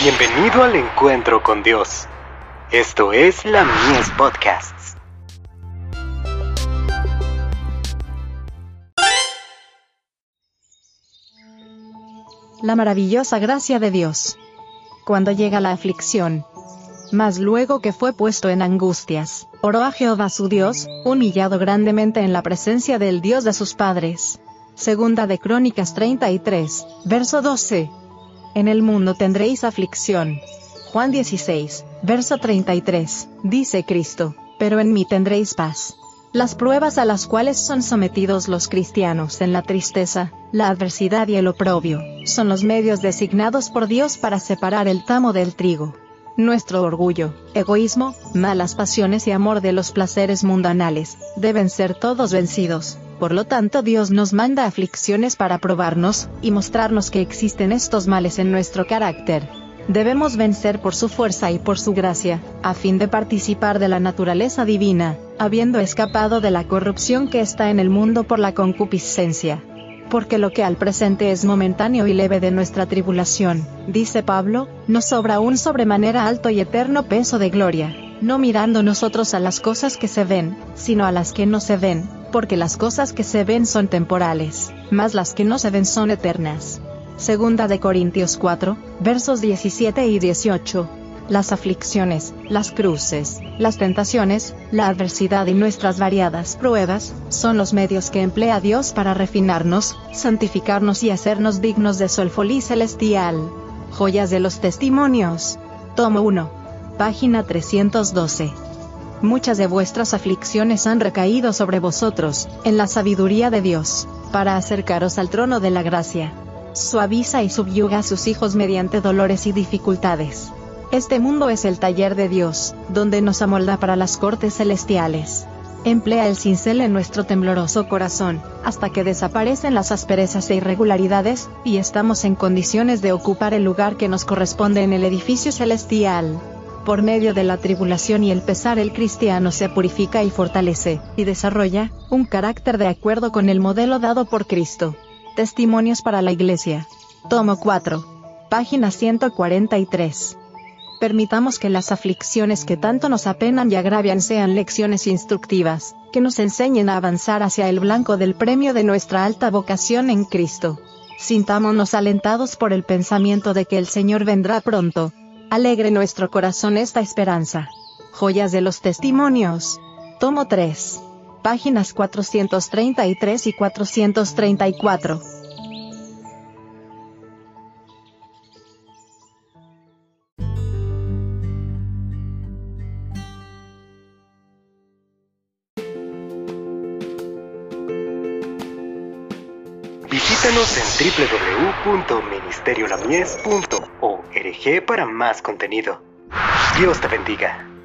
Bienvenido al encuentro con Dios. Esto es la Mies Podcasts. La maravillosa gracia de Dios. Cuando llega la aflicción. Mas luego que fue puesto en angustias, oró a Jehová su Dios, humillado grandemente en la presencia del Dios de sus padres. Segunda de Crónicas 33, verso 12. En el mundo tendréis aflicción. Juan 16, verso 33, dice Cristo, pero en mí tendréis paz. Las pruebas a las cuales son sometidos los cristianos en la tristeza, la adversidad y el oprobio, son los medios designados por Dios para separar el tamo del trigo. Nuestro orgullo, egoísmo, malas pasiones y amor de los placeres mundanales, deben ser todos vencidos, por lo tanto Dios nos manda aflicciones para probarnos, y mostrarnos que existen estos males en nuestro carácter. Debemos vencer por su fuerza y por su gracia, a fin de participar de la naturaleza divina, habiendo escapado de la corrupción que está en el mundo por la concupiscencia. Porque lo que al presente es momentáneo y leve de nuestra tribulación, dice Pablo, nos sobra un sobremanera alto y eterno peso de gloria, no mirando nosotros a las cosas que se ven, sino a las que no se ven, porque las cosas que se ven son temporales, mas las que no se ven son eternas. Segunda de Corintios 4, versos 17 y 18. Las aflicciones, las cruces, las tentaciones, la adversidad y nuestras variadas pruebas, son los medios que emplea Dios para refinarnos, santificarnos y hacernos dignos de su celestial. Joyas de los Testimonios. Tomo 1. Página 312. Muchas de vuestras aflicciones han recaído sobre vosotros, en la sabiduría de Dios, para acercaros al trono de la gracia. Suaviza y subyuga a sus hijos mediante dolores y dificultades. Este mundo es el taller de Dios, donde nos amolda para las cortes celestiales. Emplea el cincel en nuestro tembloroso corazón, hasta que desaparecen las asperezas e irregularidades, y estamos en condiciones de ocupar el lugar que nos corresponde en el edificio celestial. Por medio de la tribulación y el pesar el cristiano se purifica y fortalece, y desarrolla, un carácter de acuerdo con el modelo dado por Cristo. Testimonios para la Iglesia. Tomo 4. Página 143. Permitamos que las aflicciones que tanto nos apenan y agravian sean lecciones instructivas, que nos enseñen a avanzar hacia el blanco del premio de nuestra alta vocación en Cristo. Sintámonos alentados por el pensamiento de que el Señor vendrá pronto, Alegre nuestro corazón esta esperanza. Joyas de los Testimonios. Tomo 3. Páginas 433 y 434. Visítanos en www.ministeriolamies.org para más contenido. Dios te bendiga.